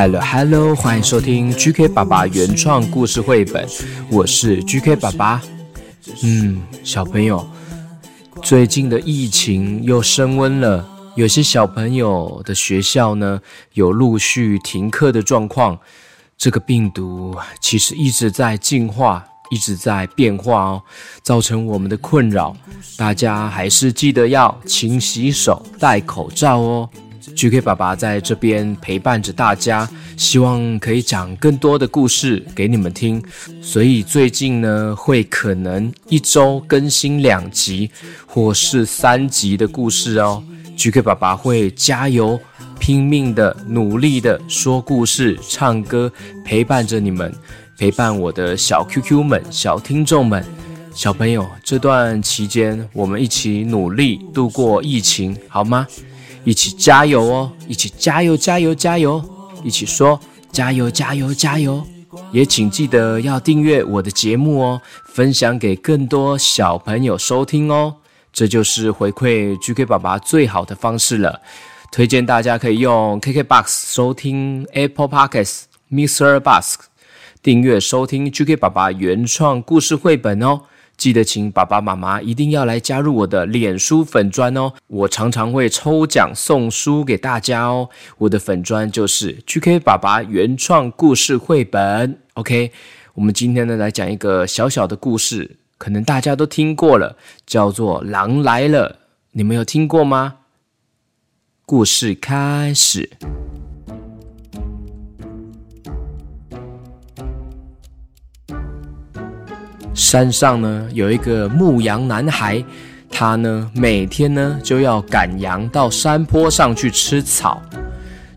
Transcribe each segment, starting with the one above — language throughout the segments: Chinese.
Hello Hello，欢迎收听 GK 爸爸原创故事绘本，我是 GK 爸爸。嗯，小朋友，最近的疫情又升温了，有些小朋友的学校呢，有陆续停课的状况。这个病毒其实一直在进化。一直在变化哦，造成我们的困扰。大家还是记得要勤洗手、戴口罩哦。GK 爸爸在这边陪伴着大家，希望可以讲更多的故事给你们听。所以最近呢，会可能一周更新两集或是三集的故事哦。GK 爸爸会加油，拼命的、努力的说故事、唱歌，陪伴着你们。陪伴我的小 QQ 们、小听众们、小朋友，这段期间我们一起努力度过疫情，好吗？一起加油哦！一起加油、加油、加油！一起说加油、加油、加油！也请记得要订阅我的节目哦，分享给更多小朋友收听哦。这就是回馈 GK 爸爸最好的方式了。推荐大家可以用 KKBOX 收听 Apple Podcasts、Mr. Bus。订阅收听 GK 爸爸原创故事绘本哦！记得请爸爸妈妈一定要来加入我的脸书粉专哦！我常常会抽奖送书给大家哦！我的粉专就是 GK 爸爸原创故事绘本。OK，我们今天呢来讲一个小小的故事，可能大家都听过了，叫做《狼来了》，你们有听过吗？故事开始。山上呢有一个牧羊男孩，他呢每天呢就要赶羊到山坡上去吃草。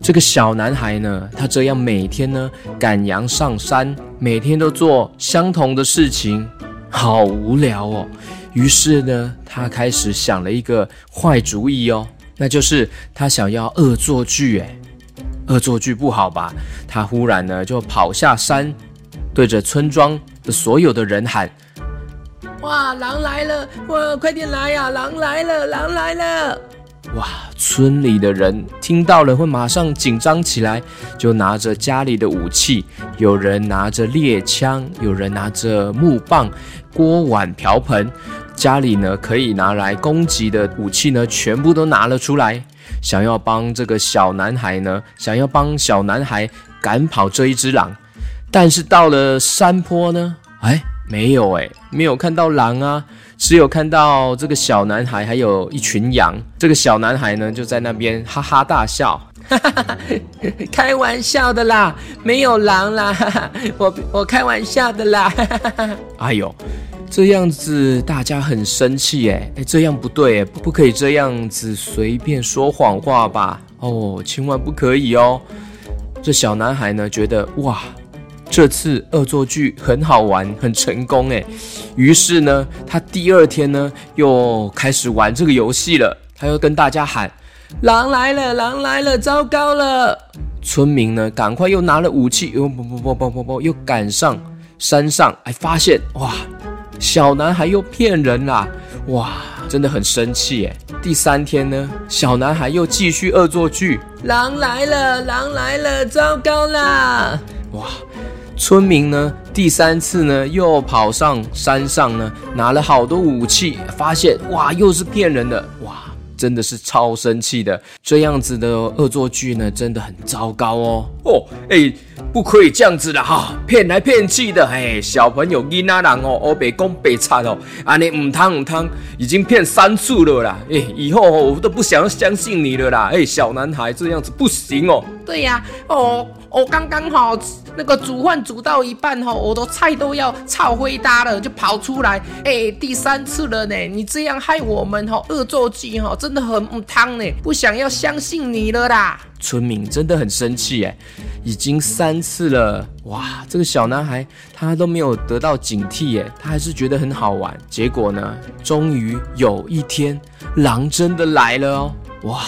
这个小男孩呢，他这样每天呢赶羊上山，每天都做相同的事情，好无聊哦。于是呢，他开始想了一个坏主意哦，那就是他想要恶作剧。哎，恶作剧不好吧？他忽然呢就跑下山，对着村庄所有的人喊：“哇，狼来了！哇，快点来呀！狼来了，狼来了！”哇，村里的人听到了会马上紧张起来，就拿着家里的武器，有人拿着猎枪，有人拿着木棒、锅碗瓢盆，家里呢可以拿来攻击的武器呢，全部都拿了出来，想要帮这个小男孩呢，想要帮小男孩赶跑这一只狼。但是到了山坡呢，哎，没有哎，没有看到狼啊，只有看到这个小男孩还有一群羊。这个小男孩呢，就在那边哈哈大笑，哈哈哈哈，开玩笑的啦，没有狼啦，哈哈，我我开玩笑的啦，哈哈哈哈。哎呦，这样子大家很生气哎，哎，这样不对哎，不可以这样子随便说谎话吧？哦，千万不可以哦。这小男孩呢，觉得哇。这次恶作剧很好玩，很成功诶。于是呢，他第二天呢又开始玩这个游戏了。他又跟大家喊：“狼来了，狼来了，糟糕了！”村民呢，赶快又拿了武器，又不不不不不不，又赶上山上，还发现哇，小男孩又骗人啦！哇，真的很生气诶。第三天呢，小男孩又继续恶作剧：“狼来了，狼来了，糟糕啦！”哇！村民呢，第三次呢，又跑上山上呢，拿了好多武器，发现哇，又是骗人的，哇，真的是超生气的。这样子的恶作剧呢，真的很糟糕哦。哦，哎，不可以这样子的哈，骗来骗去的，哎，小朋友囡仔人哦，哦，白讲白贼哦，啊，你唔汤唔汤，已经骗三次了啦，哎，以后我都不想要相信你了啦，哎，小男孩这样子不行哦。对呀，哦，我刚刚好。那个煮饭煮到一半哈，我的菜都要炒灰搭了，就跑出来，哎，第三次了呢，你这样害我们哈恶作剧哈，真的很唔汤呢，不想要相信你了啦。村民真的很生气哎，已经三次了，哇，这个小男孩他都没有得到警惕哎，他还是觉得很好玩。结果呢，终于有一天，狼真的来了哦，哇，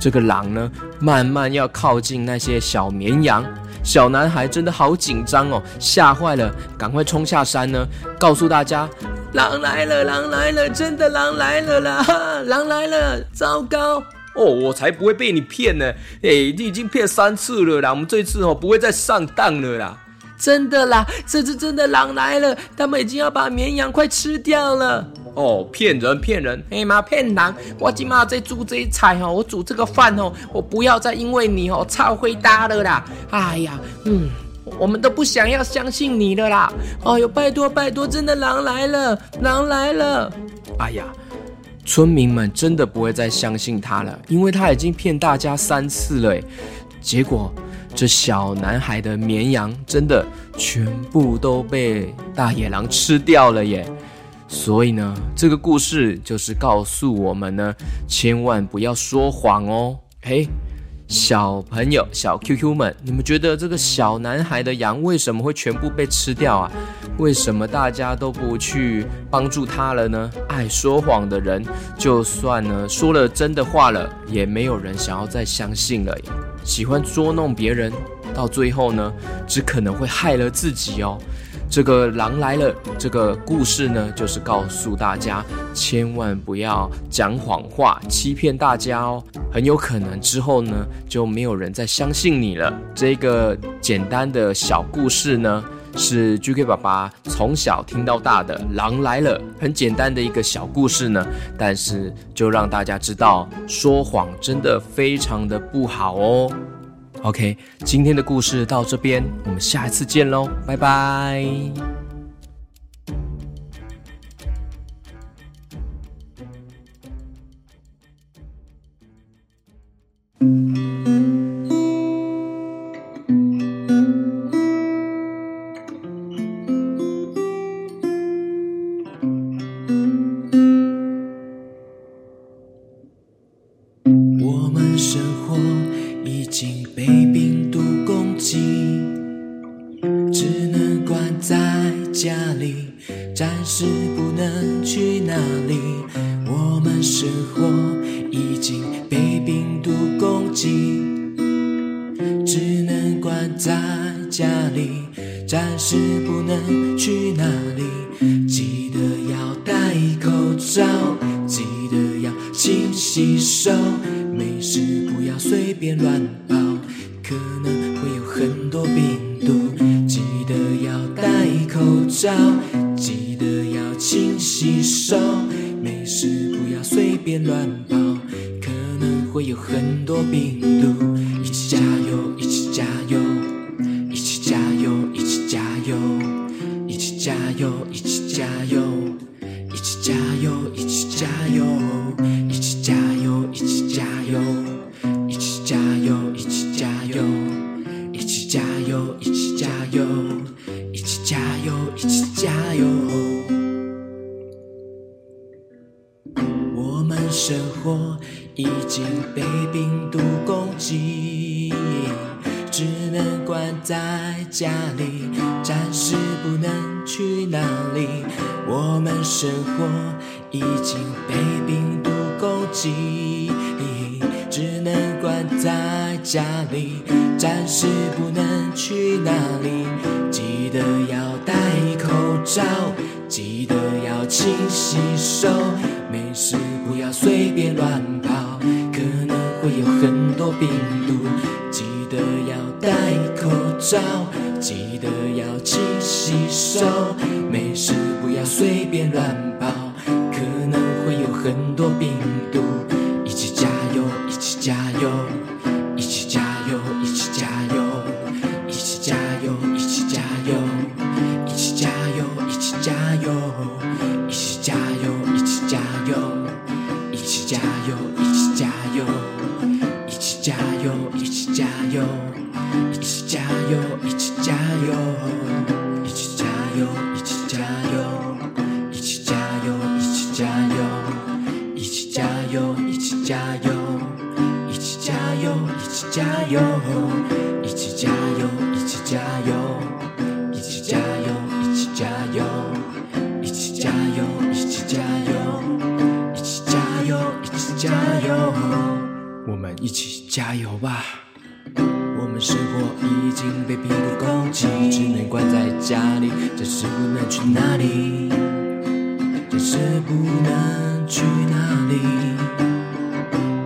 这个狼呢，慢慢要靠近那些小绵羊，小男孩真的好紧张哦，吓坏了，赶快冲下山呢，告诉大家，狼来了，狼来了，真的狼来了啦，狼来了，糟糕。哦，我才不会被你骗呢！哎，你已经骗三次了啦，我们这次哦不会再上当了啦。真的啦，这次真的狼来了，他们已经要把绵羊快吃掉了。哦，骗人骗人，哎妈骗狼！我今嘛在煮这菜哦，我煮这个饭哦，我不要再因为你哦超会搭了啦。哎呀，嗯，我们都不想要相信你了啦。哦呦，拜托拜托，真的狼来了，狼来了！哎呀。村民们真的不会再相信他了，因为他已经骗大家三次了。结果，这小男孩的绵羊真的全部都被大野狼吃掉了耶！所以呢，这个故事就是告诉我们呢，千万不要说谎哦。嘿。小朋友、小 QQ 们，你们觉得这个小男孩的羊为什么会全部被吃掉啊？为什么大家都不去帮助他了呢？爱说谎的人，就算呢说了真的话了，也没有人想要再相信了。喜欢捉弄别人，到最后呢，只可能会害了自己哦。这个狼来了，这个故事呢，就是告诉大家，千万不要讲谎话，欺骗大家哦，很有可能之后呢，就没有人再相信你了。这个简单的小故事呢，是 GK 爸爸从小听到大的，狼来了，很简单的一个小故事呢，但是就让大家知道，说谎真的非常的不好哦。OK，今天的故事到这边，我们下一次见喽，拜拜。暂时不能去哪里我们生活已经被病毒攻击只能关在家里暂时不能去哪里。记得要戴口罩记得要勤洗手没事不要随便乱跑可能照，记得要勤洗手，没事不要随便乱跑，可能会有很多病毒。一起加油，一起加油，一起加油，一起加油，一起加油，一起加油，生活已经被病毒攻击，只能关在家里，暂时不能去哪里。我们生活已经被病毒攻击，只能关在家里，暂时不能去哪里。记得要戴口罩，记得要勤洗手，是不要随便乱跑，可能会有。很多病毒，记得要戴口罩，记得要勤洗手，没事一起加油，一起加油。一起加油，一起加油，一起加油，一起加油，一起加油吧！我们生活已经被病毒攻击，只能关在家里，暂时不能去哪里，暂时不能去哪里。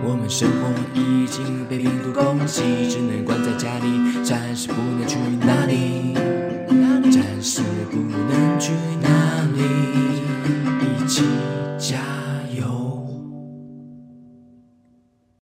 我们生活已经被病毒攻击，只能关。